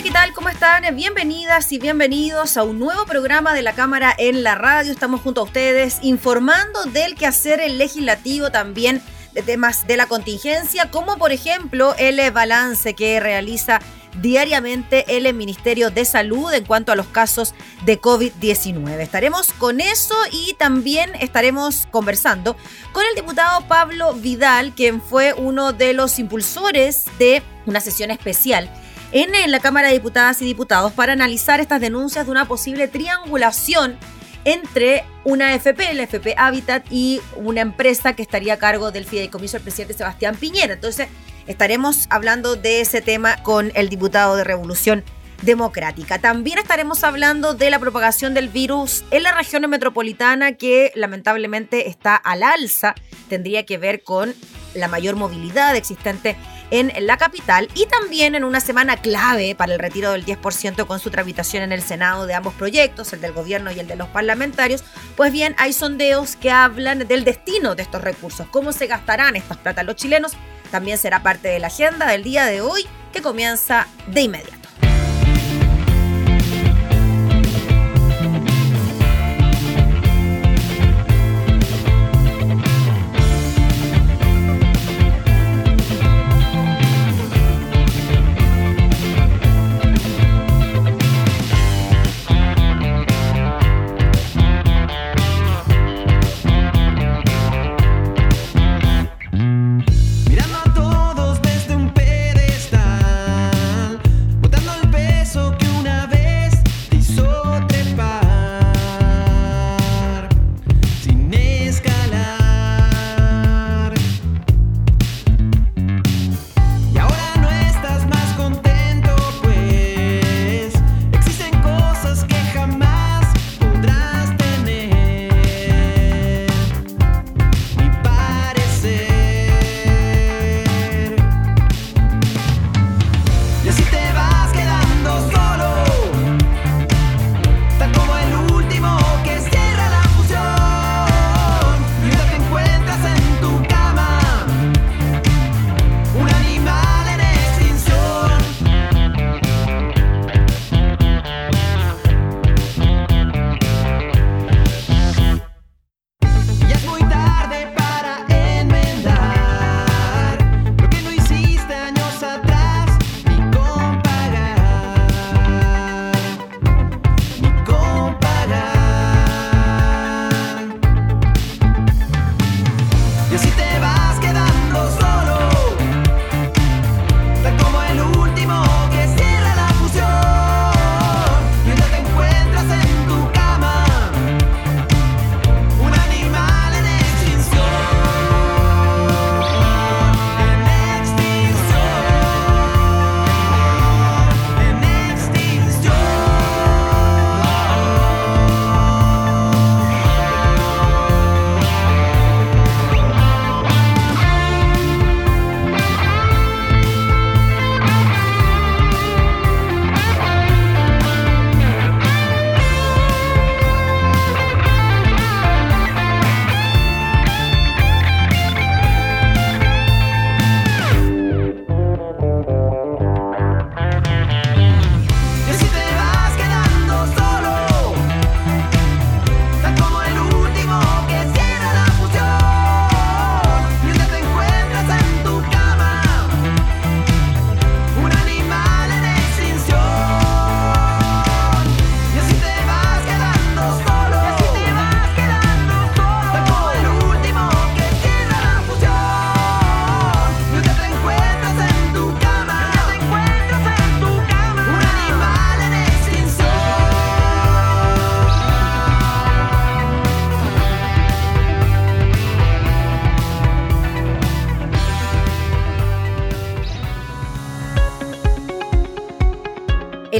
¿Qué tal? ¿Cómo están? Bienvenidas y bienvenidos a un nuevo programa de la Cámara en la Radio. Estamos junto a ustedes informando del quehacer legislativo también de temas de la contingencia, como por ejemplo el balance que realiza diariamente el Ministerio de Salud en cuanto a los casos de COVID-19. Estaremos con eso y también estaremos conversando con el diputado Pablo Vidal, quien fue uno de los impulsores de una sesión especial en la Cámara de Diputadas y Diputados para analizar estas denuncias de una posible triangulación entre una FP, la FP Habitat, y una empresa que estaría a cargo del fideicomiso del presidente Sebastián Piñera. Entonces, estaremos hablando de ese tema con el diputado de Revolución Democrática. También estaremos hablando de la propagación del virus en la región metropolitana que lamentablemente está al alza. Tendría que ver con la mayor movilidad existente en la capital y también en una semana clave para el retiro del 10% con su tramitación en el Senado de ambos proyectos, el del gobierno y el de los parlamentarios, pues bien, hay sondeos que hablan del destino de estos recursos, cómo se gastarán estas plata los chilenos, también será parte de la agenda del día de hoy que comienza de inmediato.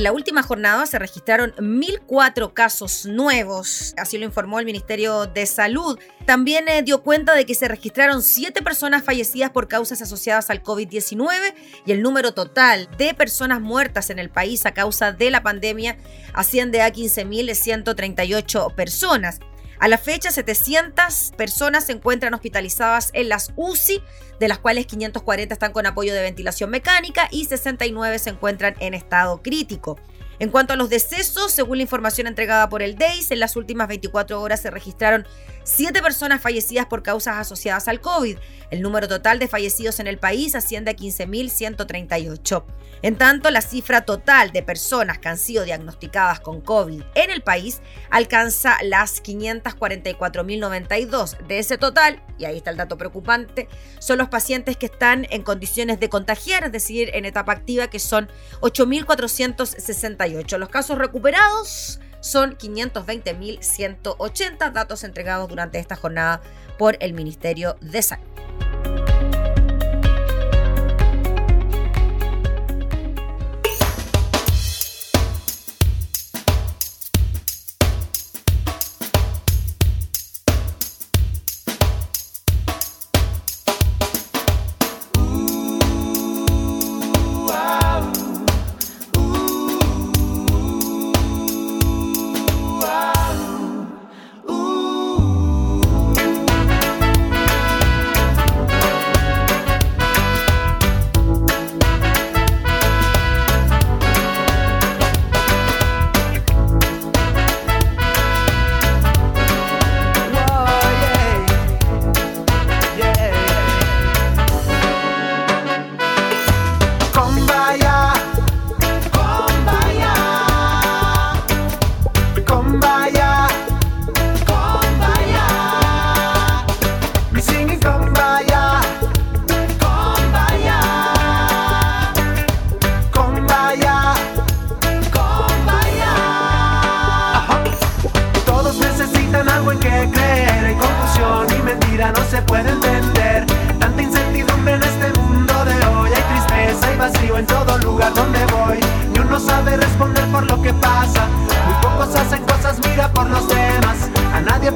En la última jornada se registraron 1.004 casos nuevos, así lo informó el Ministerio de Salud. También eh, dio cuenta de que se registraron 7 personas fallecidas por causas asociadas al COVID-19 y el número total de personas muertas en el país a causa de la pandemia asciende a 15.138 personas. A la fecha, 700 personas se encuentran hospitalizadas en las UCI, de las cuales 540 están con apoyo de ventilación mecánica y 69 se encuentran en estado crítico. En cuanto a los decesos, según la información entregada por el DEIS, en las últimas 24 horas se registraron 7 personas fallecidas por causas asociadas al COVID. El número total de fallecidos en el país asciende a 15.138. En tanto, la cifra total de personas que han sido diagnosticadas con COVID en el país alcanza las 544.092. De ese total, y ahí está el dato preocupante, son los pacientes que están en condiciones de contagiar, es decir, en etapa activa, que son 8.468. Los casos recuperados son 520.180 datos entregados durante esta jornada por el Ministerio de Salud.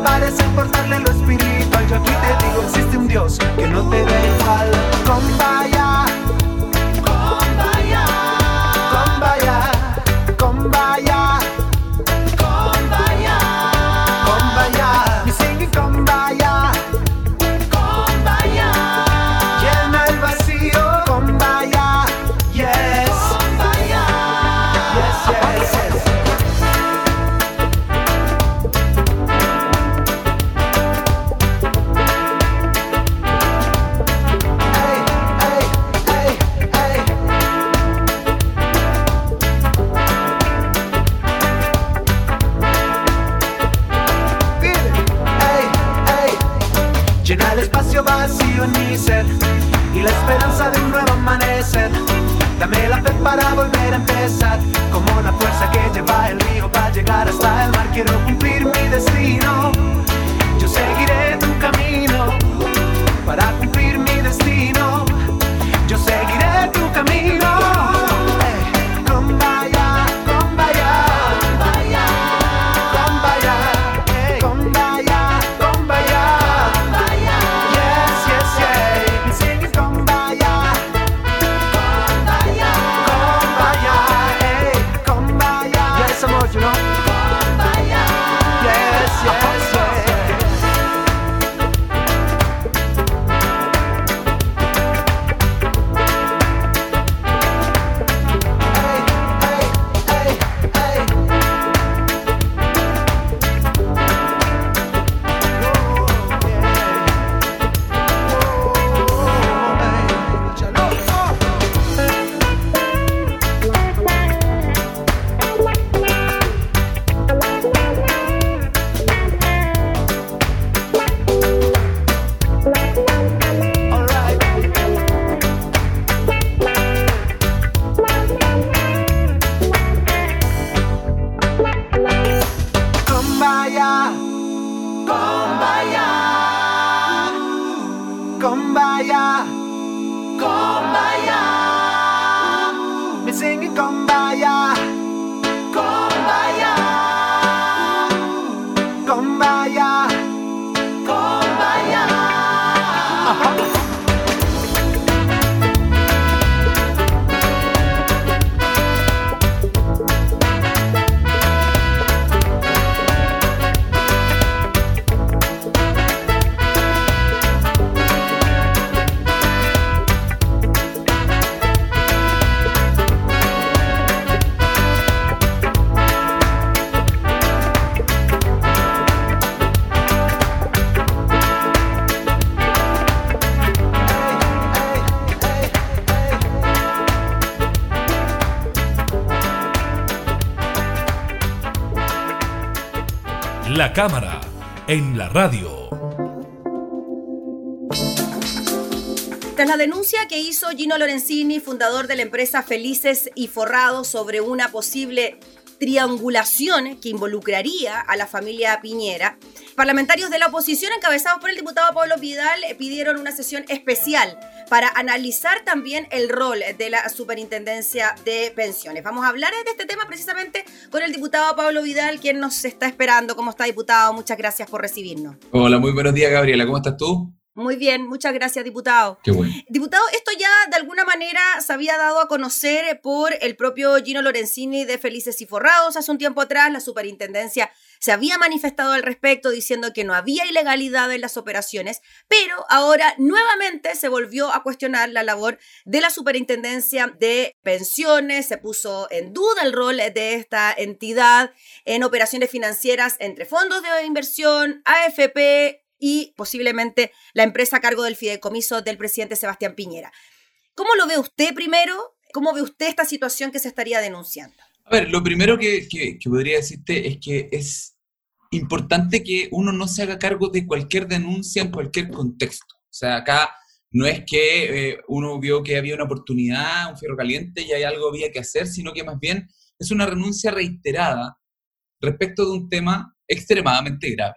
Parece importarle lo espiritual. Yo aquí te digo, existe un Dios que no te ve. Cámara en la radio. Tras la denuncia que hizo Gino Lorenzini, fundador de la empresa Felices y Forrados, sobre una posible triangulación que involucraría a la familia Piñera, parlamentarios de la oposición encabezados por el diputado Pablo Vidal pidieron una sesión especial para analizar también el rol de la Superintendencia de Pensiones. Vamos a hablar de este tema precisamente con el diputado Pablo Vidal, quien nos está esperando. ¿Cómo está, diputado? Muchas gracias por recibirnos. Hola, muy buenos días, Gabriela. ¿Cómo estás tú? Muy bien, muchas gracias, diputado. Qué bueno. Diputado, esto ya de alguna manera se había dado a conocer por el propio Gino Lorenzini de Felices y Forrados hace un tiempo atrás. La superintendencia se había manifestado al respecto diciendo que no había ilegalidad en las operaciones, pero ahora nuevamente se volvió a cuestionar la labor de la superintendencia de pensiones. Se puso en duda el rol de esta entidad en operaciones financieras entre fondos de inversión, AFP, y posiblemente la empresa a cargo del fideicomiso del presidente Sebastián Piñera. ¿Cómo lo ve usted primero? ¿Cómo ve usted esta situación que se estaría denunciando? A ver, lo primero que, podría decirte es que es importante que uno no se haga cargo de cualquier denuncia en cualquier contexto. O sea, acá no es que eh, uno vio que había una oportunidad, un fierro caliente y hay algo había que hacer, sino que más bien es una renuncia reiterada respecto de un tema extremadamente grave.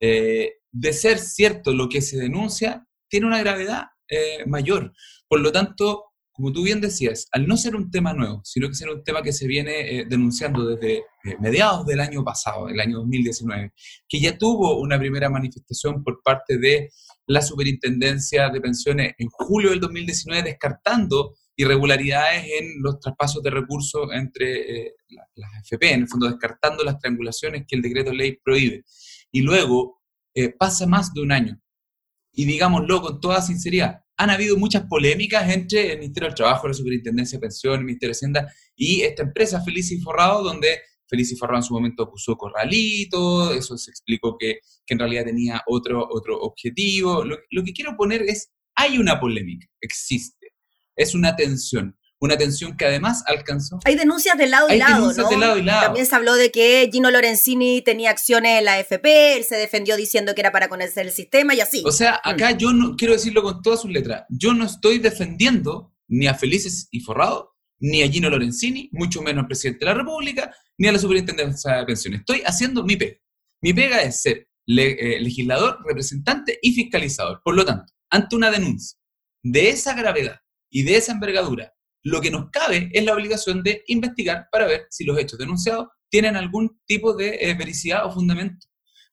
Eh, de ser cierto lo que se denuncia, tiene una gravedad eh, mayor. Por lo tanto, como tú bien decías, al no ser un tema nuevo, sino que ser un tema que se viene eh, denunciando desde eh, mediados del año pasado, el año 2019, que ya tuvo una primera manifestación por parte de la Superintendencia de Pensiones en julio del 2019, descartando irregularidades en los traspasos de recursos entre las FP, en el fondo descartando las triangulaciones que el decreto ley prohíbe. Y luego, eh, pasa más de un año. Y digámoslo con toda sinceridad, han habido muchas polémicas entre el Ministerio del Trabajo, la Superintendencia de Pensiones, el Ministerio de Hacienda y esta empresa Feliz y Forrado, donde Feliz y Forrado en su momento acusó corralito, eso se explicó que, que en realidad tenía otro, otro objetivo. Lo, lo que quiero poner es, hay una polémica, existe, es una tensión una tensión que además alcanzó. Hay denuncias de lado y lado, ¿no? También se habló de que Gino Lorenzini tenía acciones en la FP, él se defendió diciendo que era para conocer el sistema y así. O sea, mm. acá yo no quiero decirlo con todas sus letras, yo no estoy defendiendo ni a Felices y Forrado, ni a Gino Lorenzini, mucho menos al presidente de la República, ni a la superintendencia de pensiones. Estoy haciendo mi pega. Mi pega es ser eh, legislador, representante y fiscalizador. Por lo tanto, ante una denuncia de esa gravedad y de esa envergadura lo que nos cabe es la obligación de investigar para ver si los hechos denunciados tienen algún tipo de eh, vericidad o fundamento.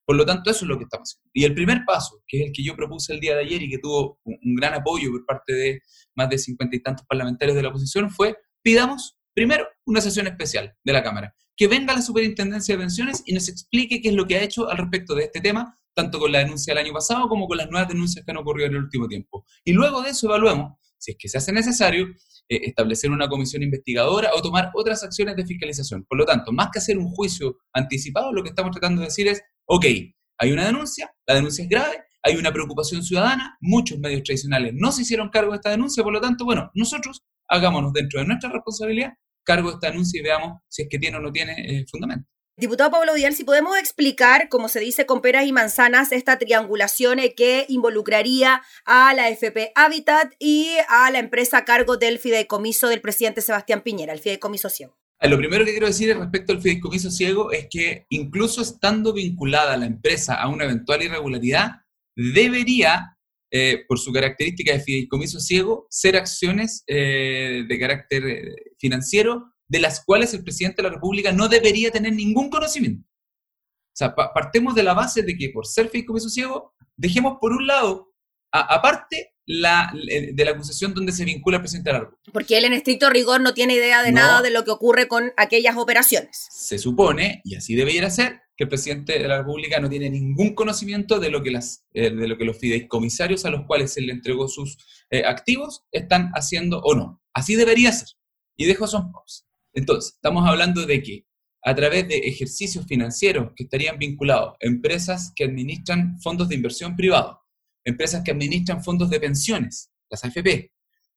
Por lo tanto, eso es lo que estamos haciendo. Y el primer paso, que es el que yo propuse el día de ayer y que tuvo un, gran apoyo por parte de más de cincuenta y tantos parlamentarios de la oposición, fue pidamos primero una sesión especial de la Cámara, que venga la Superintendencia de Pensiones y nos explique qué es lo que ha hecho al respecto de este tema, tanto con la denuncia del año pasado como con las nuevas denuncias que han ocurrido en el último tiempo. Y luego de eso evaluemos si es que se hace necesario, eh, establecer una comisión investigadora o tomar otras acciones de fiscalización. Por lo tanto, más que hacer un juicio anticipado, lo que estamos tratando de decir es, ok, hay una denuncia, la denuncia es grave, hay una preocupación ciudadana, muchos medios tradicionales no se hicieron cargo de esta denuncia, por lo tanto, bueno, nosotros hagámonos dentro de nuestra responsabilidad cargo de esta denuncia y veamos si es que tiene o no tiene eh, fundamento. Diputado Pablo Vidal, si podemos explicar, como se dice con peras y manzanas, esta triangulación que involucraría a la FP Habitat y a la empresa a cargo del fideicomiso del presidente Sebastián Piñera, el fideicomiso ciego. Eh, lo primero que quiero decir respecto al fideicomiso ciego es que incluso estando vinculada la empresa a una eventual irregularidad, debería, eh, por su característica de fideicomiso ciego, ser acciones eh, de carácter financiero de las cuales el presidente de la República no debería tener ningún conocimiento. O sea, partemos de la base de que por ser ciego, dejemos por un lado, aparte la, de la acusación donde se vincula al presidente de la República. Porque él en estricto rigor no tiene idea de nada de lo que ocurre con aquellas operaciones. Se supone, y así debería ser, que el presidente de la República no tiene ningún conocimiento de lo que, las, eh, de lo que los fideicomisarios a los cuales se le entregó sus eh, activos están haciendo o no. Así debería ser. Y dejo son pausa. Entonces, estamos hablando de que a través de ejercicios financieros que estarían vinculados a empresas que administran fondos de inversión privados, empresas que administran fondos de pensiones, las AFP,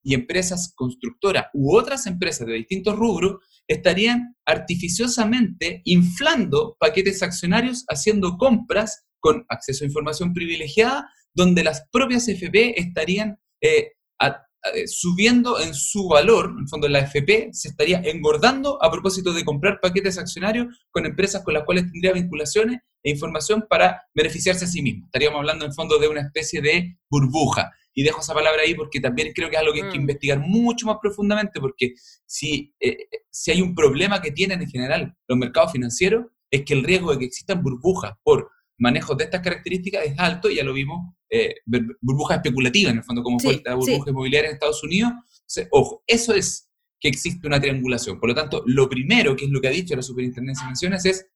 y empresas constructoras u otras empresas de distintos rubros estarían artificiosamente inflando paquetes accionarios, haciendo compras con acceso a información privilegiada, donde las propias FP estarían eh, subiendo en su valor, en el fondo la FP se estaría engordando a propósito de comprar paquetes accionarios con empresas con las cuales tendría vinculaciones e información para beneficiarse a sí mismo. Estaríamos hablando en fondo de una especie de burbuja. Y dejo esa palabra ahí porque también creo que es algo que hay que mm. investigar mucho más profundamente, porque si, eh, si hay un problema que tienen en general los mercados financieros, es que el riesgo de que existan burbujas por manejos de estas características es alto, ya lo vimos, eh, burbuja especulativa en el fondo, como fue la burbuja inmobiliaria en Estados Unidos. ojo, eso es que existe una triangulación. Por lo tanto, lo primero, que es lo que ha dicho la Superintendencia de Menciones, es,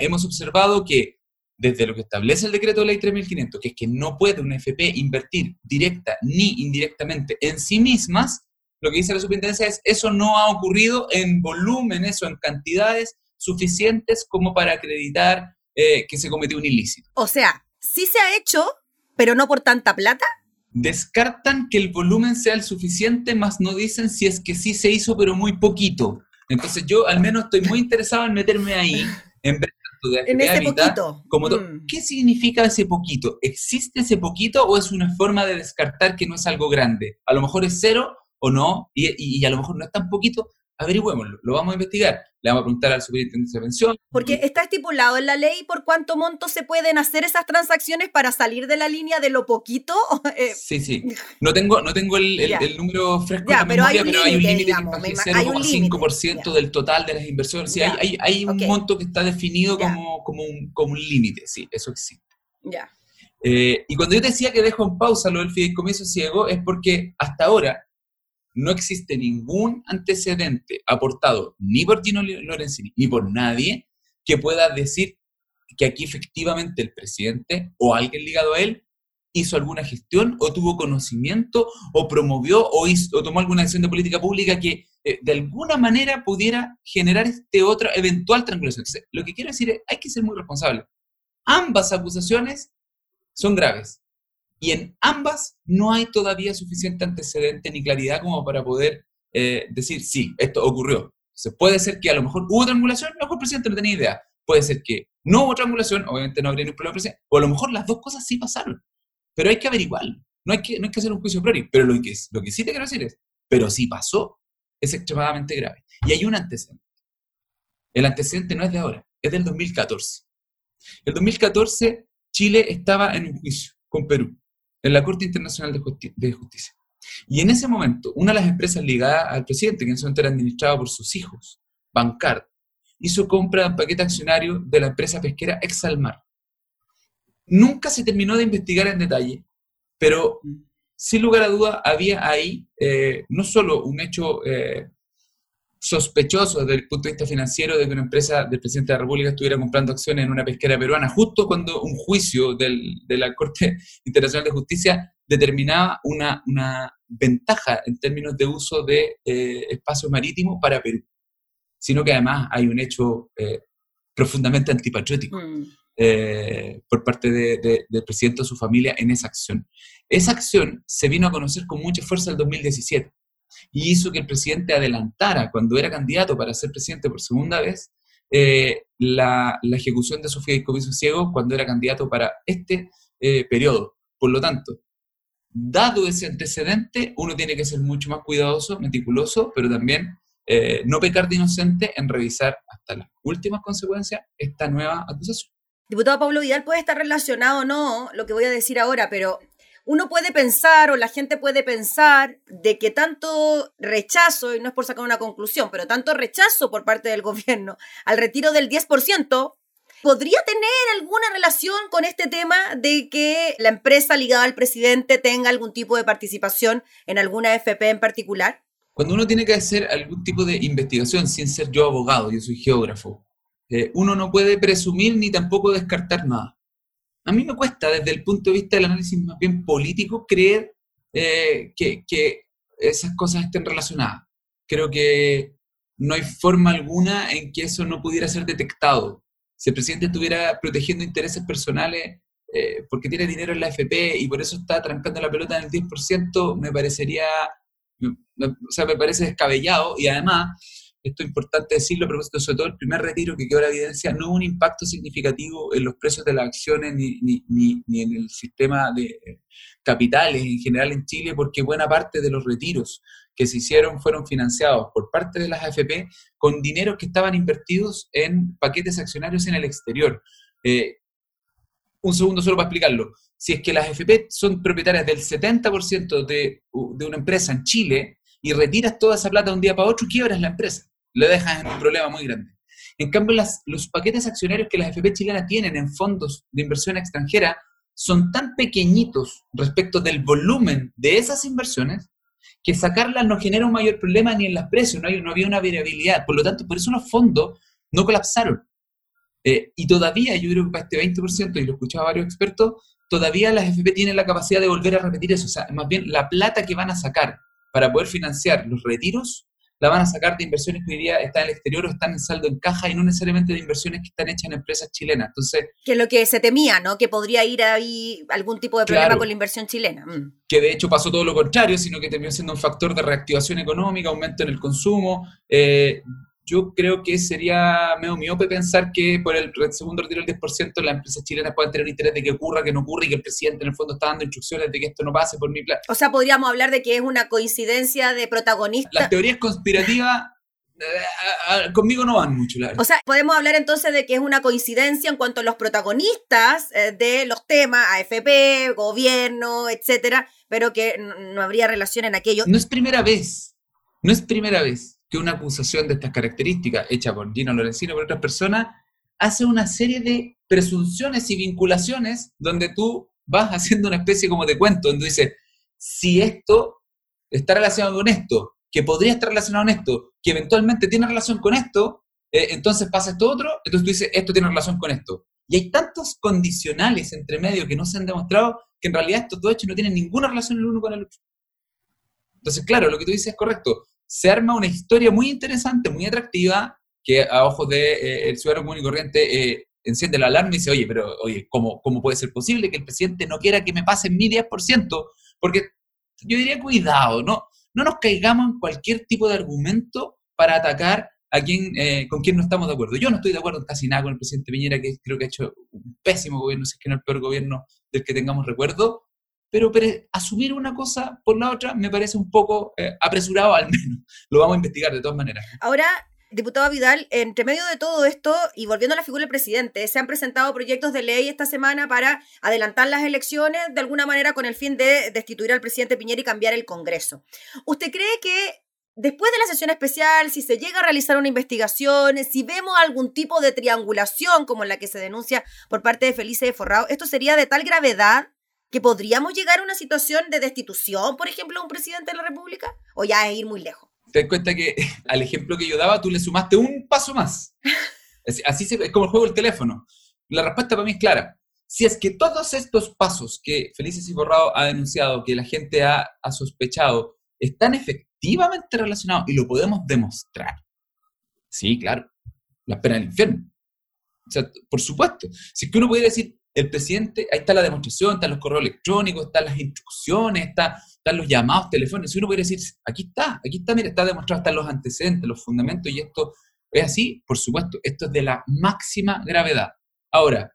hemos observado que desde lo que establece el decreto de ley 3500, que es que no puede una FP invertir directa ni indirectamente en sí mismas, lo que dice la superintendencia es, eso no ha ocurrido en volúmenes o en cantidades suficientes como para acreditar eh, que se cometió un ilícito. O sea, sí se ha hecho, pero no por tanta plata. Descartan que el volumen sea el suficiente, más no dicen si es que sí se hizo, pero muy poquito. Entonces yo al menos estoy muy interesado en meterme ahí, en ver de en ese poquito. Como mm. ¿Qué significa ese poquito? ¿Existe ese poquito o es una forma de descartar que no es algo grande? A lo mejor es cero o no, y, y a lo mejor no es tan poquito, averigüémoslo, lo vamos a investigar. Le vamos a preguntar al superintendente de pensión. Porque está estipulado en la ley por cuánto monto se pueden hacer esas transacciones para salir de la línea de lo poquito. Eh, sí, sí. No tengo, no tengo el, número fresco en la pero memoria, pero hay un límite que es 0,5% del total de las inversiones. Sí, hay, hay, un monto que está definido como, como un, como un límite, sí, eso existe. Ya. Eh, y cuando yo decía que dejo en pausa lo del fideicomiso ciego, es porque hasta ahora no existe ningún antecedente aportado ni por Gino Lorenzini ni por nadie que pueda decir que aquí efectivamente el presidente o alguien ligado a él hizo alguna gestión o tuvo conocimiento o promovió o, tomó alguna acción de política pública que eh, de alguna manera pudiera generar este otra eventual triangulación. lo que quiero decir es, hay que ser muy responsable. Ambas acusaciones son graves. Y en ambas no hay todavía suficiente antecedente ni claridad como para poder eh, decir, sí, esto ocurrió. Se puede ser que a lo mejor hubo triangulación, a lo mejor el presidente no tenía idea. Puede ser que no hubo triangulación, obviamente no habría ningún problema presidente, o a lo mejor las dos cosas sí pasaron. Pero hay que averiguarlo. No hay que, no hay que hacer un juicio priori. Pero lo que, lo que sí te quiero decir es, pero sí pasó, es extremadamente grave. Y hay un antecedente. El antecedente no es de ahora, es del 2014. El 2014 Chile estaba en un juicio con Perú en la Corte Internacional de, Justicia. Y en ese momento, una de las empresas ligadas al presidente, que en ese momento era administrada por sus hijos, Bancard, hizo compra de un paquete accionario de la empresa pesquera Exalmar. Nunca se terminó de investigar en detalle, pero sin lugar a duda había ahí eh, no solo un hecho eh, sospechoso desde el punto de vista financiero de que una empresa del presidente de la República estuviera comprando acciones en una pesquera peruana, justo cuando un juicio del, de la Corte Internacional de Justicia determinaba una, una ventaja en términos de uso de eh, espacio marítimo para Perú, sino que además hay un hecho eh, profundamente antipatriótico. Mm. Eh, por parte del presidente o su familia en esa acción. Esa acción se vino a conocer con mucha fuerza en el 2017 y hizo que el presidente adelantara, cuando era candidato para ser presidente por segunda vez, eh, la, ejecución de su fideicomiso ciego cuando era candidato para este eh, periodo. Por lo tanto, dado ese antecedente, uno tiene que ser mucho más cuidadoso, meticuloso, pero también eh, no pecar de inocente en revisar hasta las últimas consecuencias esta nueva acusación. Diputado Pablo Vidal puede estar relacionado o no, lo que voy a decir ahora, pero uno puede pensar o la gente puede pensar de que tanto rechazo, y no es por sacar una conclusión, pero tanto rechazo por parte del gobierno al retiro del 10%, podría tener alguna relación con este tema de que la empresa ligada al presidente tenga algún tipo de participación en alguna FP en particular. Cuando uno tiene que hacer algún tipo de investigación, sin ser yo abogado, yo soy geógrafo, eh, uno no puede presumir ni tampoco descartar nada. A mí me cuesta, desde el punto de vista del análisis más bien político, creer eh, que, esas cosas estén relacionadas. Creo que no hay forma alguna en que eso no pudiera ser detectado. Si el presidente estuviera protegiendo intereses personales eh, porque tiene dinero en la FP y por eso está trancando la pelota en el 10%, me parecería o sea, me parece descabellado y además esto es importante decirlo propósito, sobre todo el primer retiro que quedó la evidencia, no hubo un impacto significativo en los precios de las acciones ni, ni, ni, en el sistema de capitales en general en Chile, porque buena parte de los retiros que se hicieron fueron financiados por parte de las AFP con dineros que estaban invertidos en paquetes accionarios en el exterior. Eh, un segundo solo para explicarlo. Si es que las AFP son propietarias del 70% de, de una empresa en Chile y retiras toda esa plata de un día para otro, quiebras la empresa le dejas en un problema muy grande. En cambio, las, los paquetes accionarios que las FP chilenas tienen en fondos de inversión extranjera son tan pequeñitos respecto del volumen de esas inversiones que sacarlas no genera un mayor problema ni en los precios, no, hay, no había una variabilidad. Por lo tanto, por eso los fondos no colapsaron. Eh, y todavía, yo creo que para este 20%, y lo he escuchado a varios expertos, todavía las FP tienen la capacidad de volver a repetir eso. O sea, más bien la plata que van a sacar para poder financiar los retiros la van a sacar de inversiones que hoy día están en el exterior o están en saldo en caja y no necesariamente de inversiones que están hechas en empresas chilenas. Entonces, que es lo que se temía, ¿no? Que podría ir ahí algún tipo de problema con la inversión chilena. Mm. Que de hecho pasó todo lo contrario, sino que terminó siendo un factor de reactivación económica, aumento en el consumo. Eh, yo creo que sería medio miope pensar que por el segundo retiro del 10% las empresas chilenas pueden tener interés de que ocurra, que no ocurra y que el presidente en el fondo está dando instrucciones de que esto no pase por mi plan. O sea, podríamos hablar de que es una coincidencia de protagonistas. Las teorías conspirativas eh, conmigo no van mucho. o sea, podemos hablar entonces de que es una coincidencia en cuanto a los protagonistas eh, de los temas, AFP, gobierno, etcétera, pero que no habría relación en aquello. No es primera vez, no es primera vez que una acusación de estas características, hecha por Gino Lorenzino o por otras personas, hace una serie de presunciones y vinculaciones donde tú vas haciendo una especie como de cuento, donde dices, si esto está relacionado con esto, que podría estar relacionado con esto, que eventualmente tiene relación con esto, eh, entonces pasa esto otro, entonces tú dices, esto tiene relación con esto. Y hay tantos condicionales entre medio que no se han demostrado que en realidad estos dos hechos no tienen ninguna relación el uno con el otro. Entonces, claro, lo que tú dices es correcto se arma una historia muy interesante, muy atractiva, que a ojos del de, eh, ciudadano común y corriente eh, enciende la alarma y dice, oye, pero oye, ¿cómo, ¿cómo puede ser posible que el presidente no quiera que me pasen mi 10%? Porque yo diría, cuidado, no, no nos caigamos en cualquier tipo de argumento para atacar a quien, eh, con quien no estamos de acuerdo. Yo no estoy de acuerdo casi nada con el presidente Piñera, que creo que ha hecho un pésimo gobierno, si es que no el peor gobierno del que tengamos recuerdo, pero, asumir una cosa por la otra me parece un poco eh, apresurado al menos. Lo vamos a investigar de todas maneras. Ahora, diputado Vidal, entre medio de todo esto y volviendo a la figura del presidente, se han presentado proyectos de ley esta semana para adelantar las elecciones de alguna manera con el fin de destituir al presidente Piñera y cambiar el Congreso. ¿Usted cree que después de la sesión especial, si se llega a realizar una investigación, si vemos algún tipo de triangulación como la que se denuncia por parte de Felice de Forrado, esto sería de tal gravedad que podríamos llegar a una situación de destitución, por ejemplo, de un presidente de la República? ¿O ya es ir muy lejos? Te das cuenta que al ejemplo que yo daba, tú le sumaste un paso más. Así es como el juego del teléfono. La respuesta para mí es clara. Si es que todos estos pasos que Felices y Borrado ha denunciado, que la gente ha, ha sospechado, están efectivamente relacionados y lo podemos demostrar. Sí, claro. La pena del infierno. O sea, por supuesto. Si es que uno pudiera decir, el presidente, ahí está la demostración, están los correos electrónicos, están las instrucciones, está, están los llamados telefónicos. Si uno puede decir, aquí está, aquí está, mira, está demostrado, están los antecedentes, los fundamentos, y esto es así, por supuesto, esto es de la máxima gravedad. Ahora,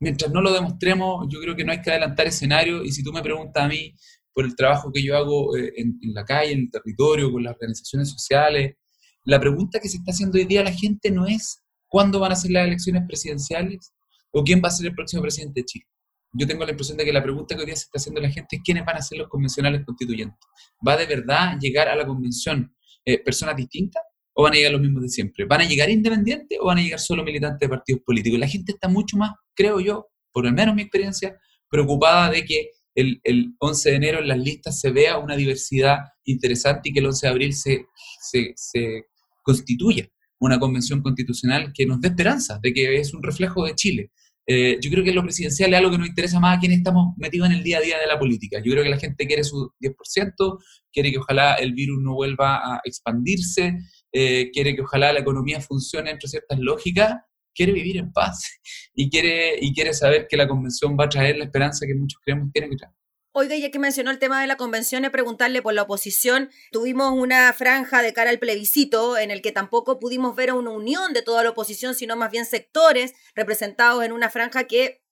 mientras no lo demostremos, yo creo que no hay que adelantar escenario, y si tú me preguntas a mí por el trabajo que yo hago eh, en, en la calle, en el territorio, con las organizaciones sociales, la pregunta que se está haciendo hoy día a la gente no es cuándo van a ser las elecciones presidenciales, o quién va a ser el próximo presidente de Chile. Yo tengo la impresión de que la pregunta que hoy día se está haciendo la gente es quiénes van a ser los convencionales constituyentes. ¿Va de verdad llegar a la convención eh, personas distintas o van a llegar los mismos de siempre? ¿Van a llegar independientes o van a llegar solo militantes de partidos políticos? La gente está mucho más, creo yo, por lo menos mi experiencia, preocupada de que el, 11 de enero en las listas se vea una diversidad interesante y que el 11 de abril se, se, se constituya una convención constitucional que nos dé esperanza de que es un reflejo de Chile. Eh, yo creo que lo presidencial es algo que nos interesa más a quienes estamos metidos en el día a día de la política. Yo creo que la gente quiere su 10%, quiere que ojalá el virus no vuelva a expandirse, eh, quiere que ojalá la economía funcione entre ciertas lógicas, quiere vivir en paz y quiere, y quiere saber que la convención va a traer la esperanza que muchos creemos que tiene que traer. Oiga, ya que mencionó el tema de la convención, es preguntarle por la oposición. Tuvimos una franja de cara al plebiscito en el que tampoco pudimos ver una unión de toda la oposición, sino más bien sectores representados en una franja que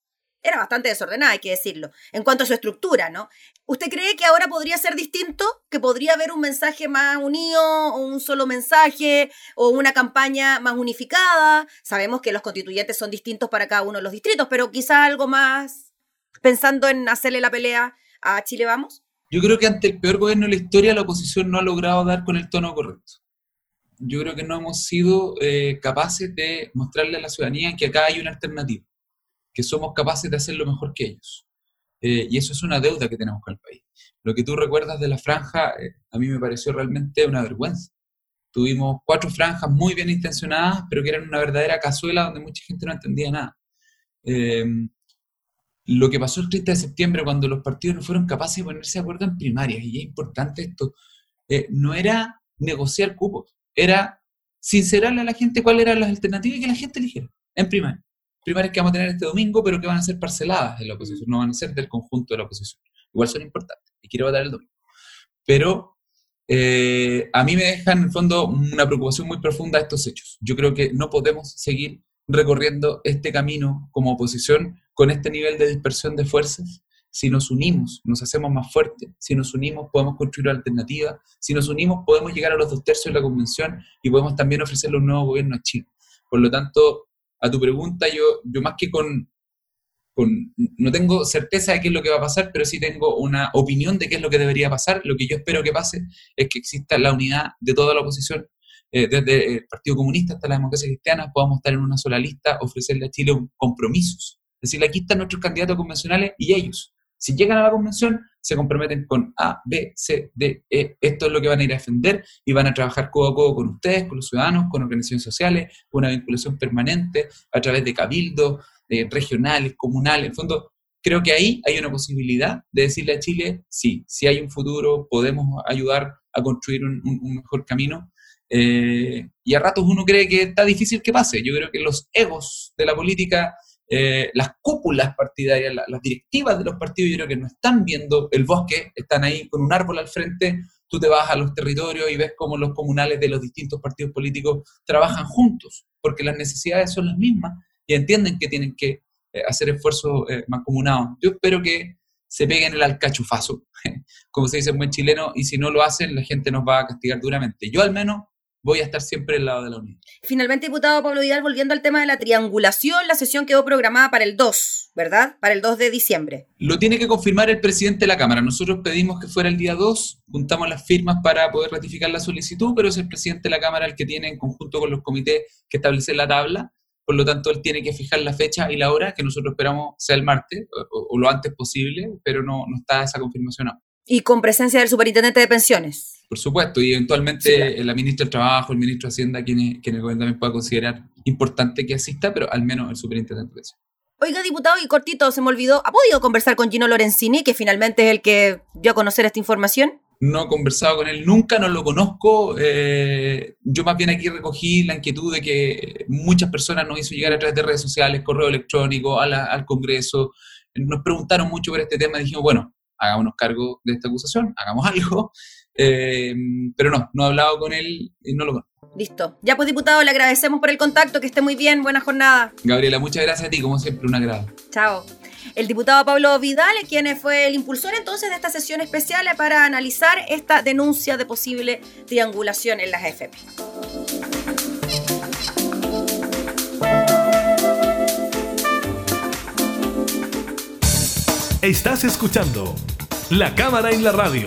era bastante desordenada, hay que decirlo, en cuanto a su estructura, ¿no? ¿Usted cree que ahora podría ser distinto? ¿Que podría haber un mensaje más unido, o un solo mensaje, o una campaña más unificada? Sabemos que los constituyentes son distintos para cada uno de los distritos, pero quizá algo más pensando en hacerle la pelea a Chile Vamos? Yo creo que ante el peor gobierno de la historia la oposición no ha logrado dar con el tono correcto. Yo creo que no hemos sido eh, capaces de mostrarle a la ciudadanía que acá hay una alternativa, que somos capaces de hacerlo mejor que ellos. Eh, y eso es una deuda que tenemos con el país. Lo que tú recuerdas de la franja, eh, a mí me pareció realmente una vergüenza. Tuvimos cuatro franjas muy bien intencionadas, pero que eran una verdadera cazuela donde mucha gente no entendía nada lo que pasó el 30 de septiembre cuando los partidos no fueron capaces de ponerse de acuerdo en primarias, y es importante esto, eh, no era negociar cupos, era sincerarle a la gente cuáles eran las alternativas y que la gente eligiera en primaria. Primarias que vamos a tener este domingo, pero que van a ser parceladas en la oposición, no van a ser del conjunto de la oposición. Igual son importantes y quiero votar el domingo. Pero eh, a mí me dejan en el fondo una preocupación muy profunda estos hechos. Yo creo que no podemos seguir recorriendo este camino como oposición con este nivel de dispersión de fuerzas. Si nos unimos, nos hacemos más fuertes. Si nos unimos, podemos construir una alternativa. Si nos unimos, podemos llegar a los dos tercios de la convención y podemos también ofrecerle un nuevo gobierno a Chile. Por lo tanto, a tu pregunta, yo, yo más que con, con, no tengo certeza de qué es lo que va a pasar, pero sí tengo una opinión de qué es lo que debería pasar. Lo que yo espero que pase es que exista la unidad de toda la oposición eh, desde el Partido Comunista hasta la democracia cristiana, podamos estar en una sola lista, ofrecerle a Chile compromisos. Es decir, aquí están nuestros candidatos convencionales y ellos. Si llegan a la convención, se comprometen con A, B, C, D, E. Esto es lo que van a ir a defender y van a trabajar codo a codo con ustedes, con los ciudadanos, con organizaciones sociales, con una vinculación permanente a través de cabildos eh, regionales, comunales. En fondo, creo que ahí hay una posibilidad de decirle a Chile, sí, si hay un futuro, podemos ayudar a construir un mejor camino eh, y a ratos uno cree que está difícil que pase. Yo creo que los egos de la política, eh, las cúpulas partidarias, las directivas de los partidos, yo creo que no están viendo el bosque, están ahí con un árbol al frente. Tú te vas a los territorios y ves cómo los comunales de los distintos partidos políticos trabajan juntos, porque las necesidades son las mismas y entienden que tienen que eh, hacer esfuerzos mancomunados. Yo espero que se peguen el alcachufazo, como se dice en buen chileno, y si no lo hacen, la gente nos va a castigar duramente. Yo al menos voy a estar siempre al lado de la Unión. Finalmente, diputado Pablo Vidal, volviendo al tema de la triangulación, la sesión quedó programada para el 2, ¿verdad? Para el 2 de diciembre. Lo tiene que confirmar el presidente de la Cámara. Nosotros pedimos que fuera el día 2, juntamos las firmas para poder ratificar la solicitud, pero es el presidente de la Cámara el que tiene en conjunto con los comités que establecer la tabla. Por lo tanto, él tiene que fijar la fecha y la hora, que nosotros esperamos sea el martes o, lo antes posible, pero no, no está esa confirmación aún. Y con presencia del superintendente de pensiones. Por supuesto, y eventualmente la ministra del Trabajo, el ministro de Hacienda, quien, quien el gobierno también pueda considerar importante que asista, pero al menos el superintendente de Oiga, diputado, y cortito, se me olvidó, ¿ha podido conversar con Gino Lorenzini, que finalmente es el que dio a conocer esta información? No he conversado con él nunca, no lo conozco. Eh, yo más bien aquí recogí la inquietud de que muchas personas nos hizo llegar a través de redes sociales, correo electrónico, al Congreso. Nos preguntaron mucho por este tema y dijimos, bueno, hagámonos cargo de esta acusación, hagamos algo. Eh, pero no, no he hablado con él y no lo conozco. Listo. Ya pues, diputado, le agradecemos por el contacto, que esté muy bien, buena jornada. Gabriela, muchas gracias a ti, como siempre, un agrado. Chao. El diputado Pablo Vidal, quien fue el impulsor entonces de esta sesión especial para analizar esta denuncia de posible triangulación en las FP. Estás escuchando La Cámara en la Radio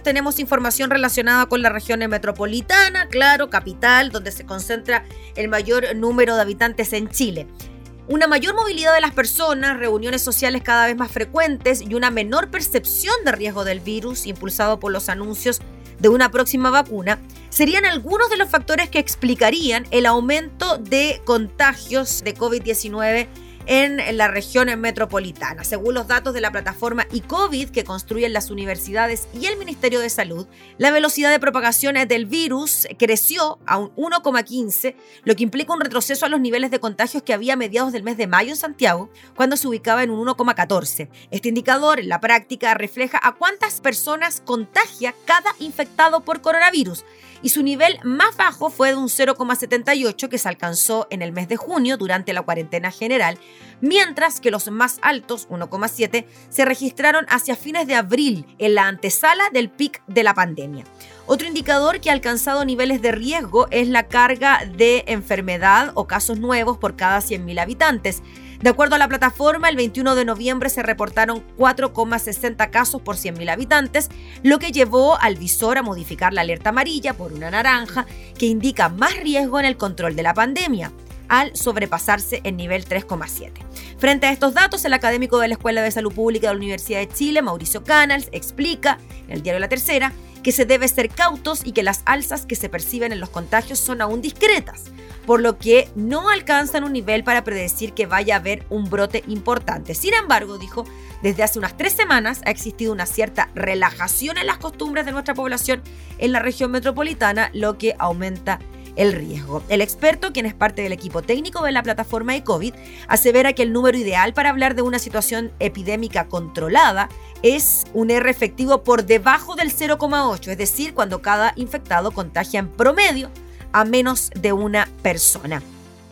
Contagios tenemos información relacionada con la región metropolitana, claro, capital, donde se concentra el mayor número de habitantes en Chile. Una mayor movilidad de las personas, reuniones sociales cada vez más frecuentes y una menor percepción de riesgo del virus impulsado por los anuncios de una próxima vacuna serían algunos de los factores que explicarían el aumento de contagios de COVID-19 en la región metropolitana. Según los datos de la plataforma iCovid que construyen las universidades y el Ministerio de Salud, la velocidad de propagación del virus creció a un 1,15, lo que implica un retroceso a los niveles de contagios que había a mediados del mes de mayo en Santiago, cuando se ubicaba en un 1,14. Este indicador en la práctica refleja a cuántas personas contagia cada infectado por coronavirus y su nivel más bajo fue de un 0,78 que se alcanzó en el mes de junio durante la cuarentena general, mientras que los más altos, 1,7, se registraron hacia fines de abril, en la antesala del pic de la pandemia. Otro indicador que ha alcanzado niveles de riesgo es la carga de enfermedad o casos nuevos por cada 100.000 habitantes. De acuerdo a la plataforma, el 21 de noviembre se reportaron 4,60 casos por 100.000 habitantes, lo que llevó al visor a modificar la alerta amarilla por una naranja, que indica más riesgo en el control de la pandemia al sobrepasarse el nivel 3,7. Frente a estos datos, el académico de la Escuela de Salud Pública de la Universidad de Chile, Mauricio Canals, explica en el diario La Tercera que se debe ser cautos y que las alzas que se perciben en los contagios son aún discretas, por lo que no alcanzan un nivel para predecir que vaya a haber un brote importante. Sin embargo, dijo, desde hace unas tres semanas ha existido una cierta relajación en las costumbres de nuestra población en la región metropolitana, lo que aumenta el riesgo. El experto, quien es parte del equipo técnico de la plataforma de COVID, asevera que el número ideal para hablar de una situación epidémica controlada es un R efectivo por debajo del 0,8, es decir, cuando cada infectado contagia en promedio a menos de una persona.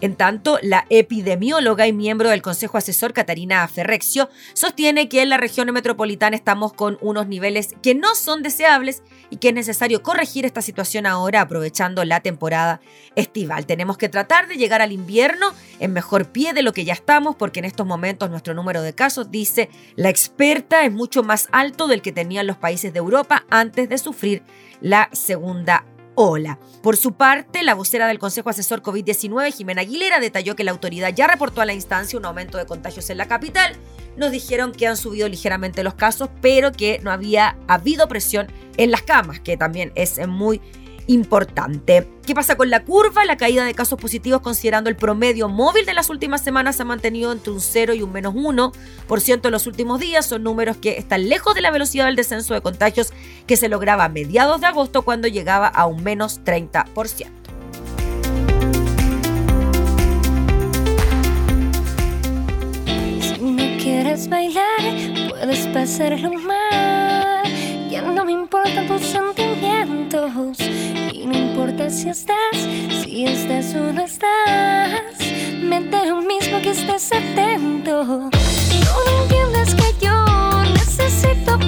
En tanto, la epidemióloga y miembro del Consejo Asesor Catarina Ferrexio sostiene que en la región metropolitana estamos con unos niveles que no son deseables y que es necesario corregir esta situación ahora aprovechando la temporada estival. Tenemos que tratar de llegar al invierno en mejor pie de lo que ya estamos porque en estos momentos nuestro número de casos, dice la experta, es mucho más alto del que tenían los países de Europa antes de sufrir la segunda Hola. Por su parte, la vocera del Consejo Asesor COVID-19, Jimena Aguilera, detalló que la autoridad ya reportó a la instancia un aumento de contagios en la capital. Nos dijeron que han subido ligeramente los casos, pero que no había habido presión en las camas, que también es muy importante. ¿Qué pasa con la curva? La caída de casos positivos considerando el promedio móvil de las últimas semanas se ha mantenido entre un 0 y un menos 1% en los últimos días. Son números que están lejos de la velocidad del descenso de contagios que se lograba a mediados de agosto cuando llegaba a un menos 30%. Si quieres bailar, puedes mal. Ya no me si estás, si estás o no estás, me lo mismo que estés atento. No entiendes que yo necesito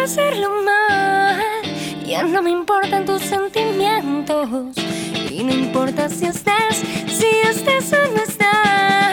pasarlo mal. Ya no me importan tus sentimientos. Y no importa si estás, si estás o no estás.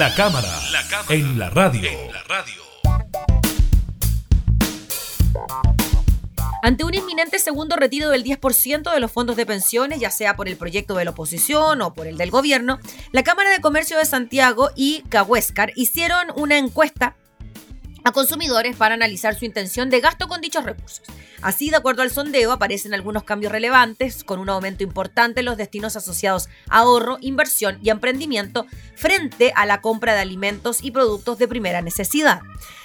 La cámara, en la radio. Ante un inminente segundo retiro del 10% de los fondos de pensiones, ya sea por el proyecto de la oposición o por el del gobierno, la Cámara de Comercio de Santiago y Cahuéscar hicieron una encuesta a consumidores para analizar su intención de gasto con dichos recursos. Así, de acuerdo al sondeo, aparecen algunos cambios relevantes, con un aumento importante en los destinos asociados a ahorro, inversión y emprendimiento frente a la compra de alimentos y productos de primera necesidad.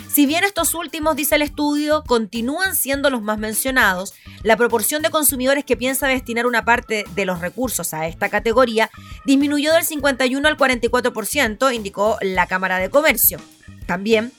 Si bien estos últimos, dice el estudio, continúan siendo los más mencionados, la proporción de consumidores que piensa destinar una parte de los recursos a esta categoría disminuyó del 51 al 44%, indicó la Cámara de Comercio. También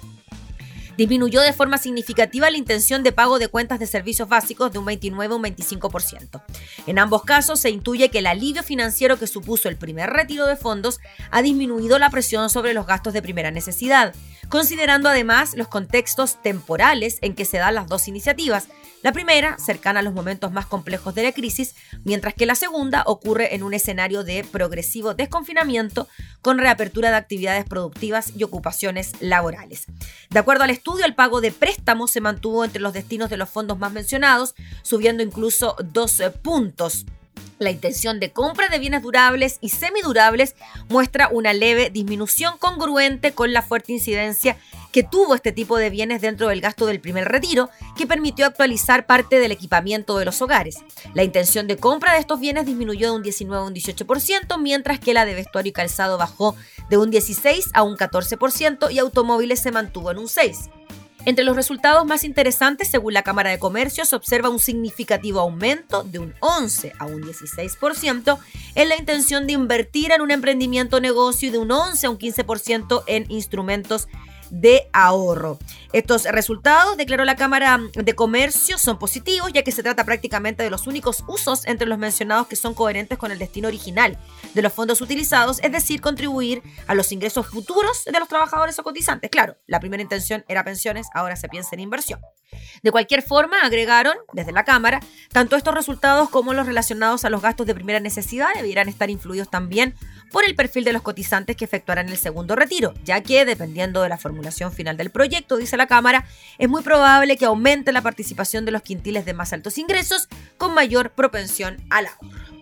disminuyó de forma significativa la intención de pago de cuentas de servicios básicos de un 29 a un 25%. En ambos casos se intuye que el alivio financiero que supuso el primer retiro de fondos ha disminuido la presión sobre los gastos de primera necesidad, considerando además los contextos temporales en que se dan las dos iniciativas, la primera, cercana a los momentos más complejos de la crisis, mientras que la segunda ocurre en un escenario de progresivo desconfinamiento con reapertura de actividades productivas y ocupaciones laborales. De acuerdo al estudio, el pago de préstamos se mantuvo entre los destinos de los fondos más mencionados, subiendo incluso dos puntos. La intención de compra de bienes durables y semidurables muestra una leve disminución congruente con la fuerte incidencia que tuvo este tipo de bienes dentro del gasto del primer retiro, que permitió actualizar parte del equipamiento de los hogares. La intención de compra de estos bienes disminuyó de un 19 a un 18%, mientras que la de vestuario y calzado bajó de un 16 a un 14% y automóviles se mantuvo en un 6%. Entre los resultados más interesantes, según la Cámara de Comercio, se observa un significativo aumento de un 11 a un 16% en la intención de invertir en un emprendimiento negocio y de un 11 a un 15% en instrumentos de ahorro. Estos resultados, declaró la Cámara de Comercio, son positivos ya que se trata prácticamente de los únicos usos entre los mencionados que son coherentes con el destino original de los fondos utilizados, es decir, contribuir a los ingresos futuros de los trabajadores o cotizantes. Claro, la primera intención era pensiones, ahora se piensa en inversión. De cualquier forma, agregaron desde la Cámara, tanto estos resultados como los relacionados a los gastos de primera necesidad debieran estar influidos también por el perfil de los cotizantes que efectuarán el segundo retiro, ya que dependiendo de la formulación final del proyecto, dice la Cámara, es muy probable que aumente la participación de los quintiles de más altos ingresos con mayor propensión al ahorro.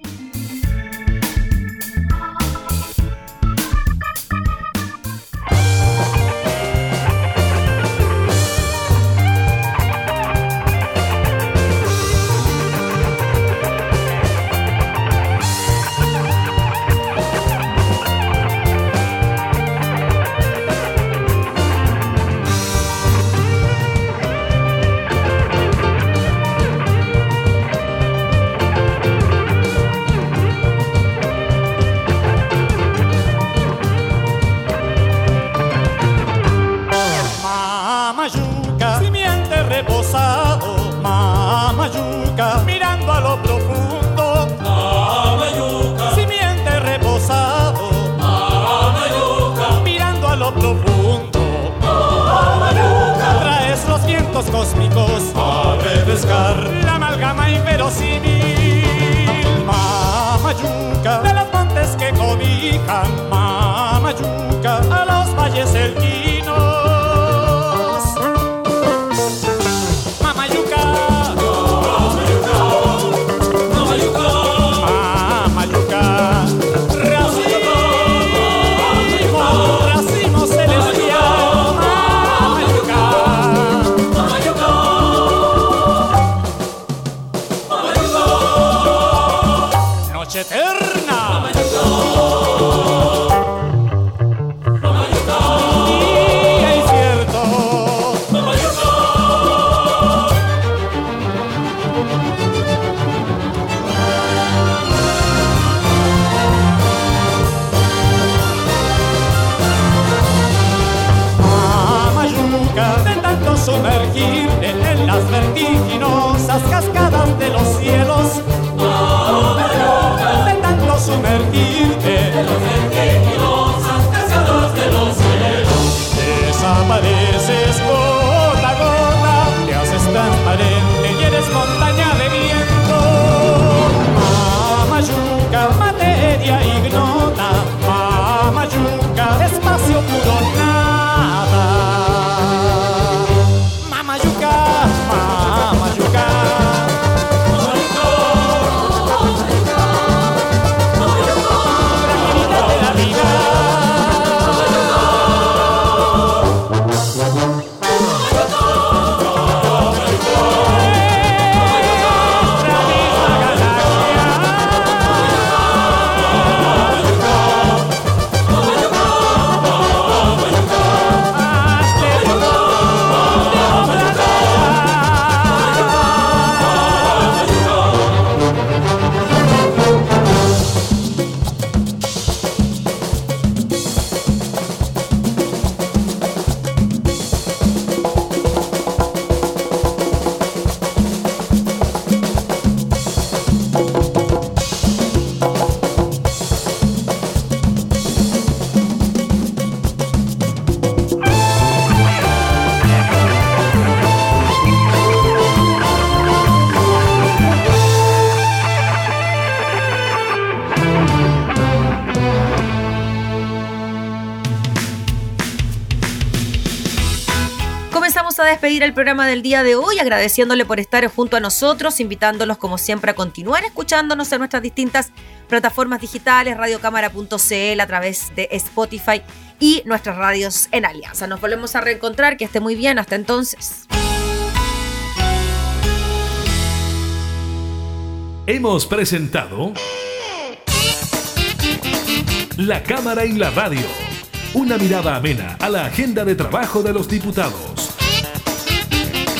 Espacio despedir el programa del día de hoy, agradeciéndole por estar junto a nosotros, invitándolos como siempre a continuar escuchándonos en nuestras distintas plataformas digitales, radiocámara.cl a través de Spotify y nuestras radios en Alianza. Nos volvemos a reencontrar, que esté muy bien, hasta entonces. Hemos presentado La Cámara y la Radio. Una mirada amena a la agenda de trabajo de los diputados.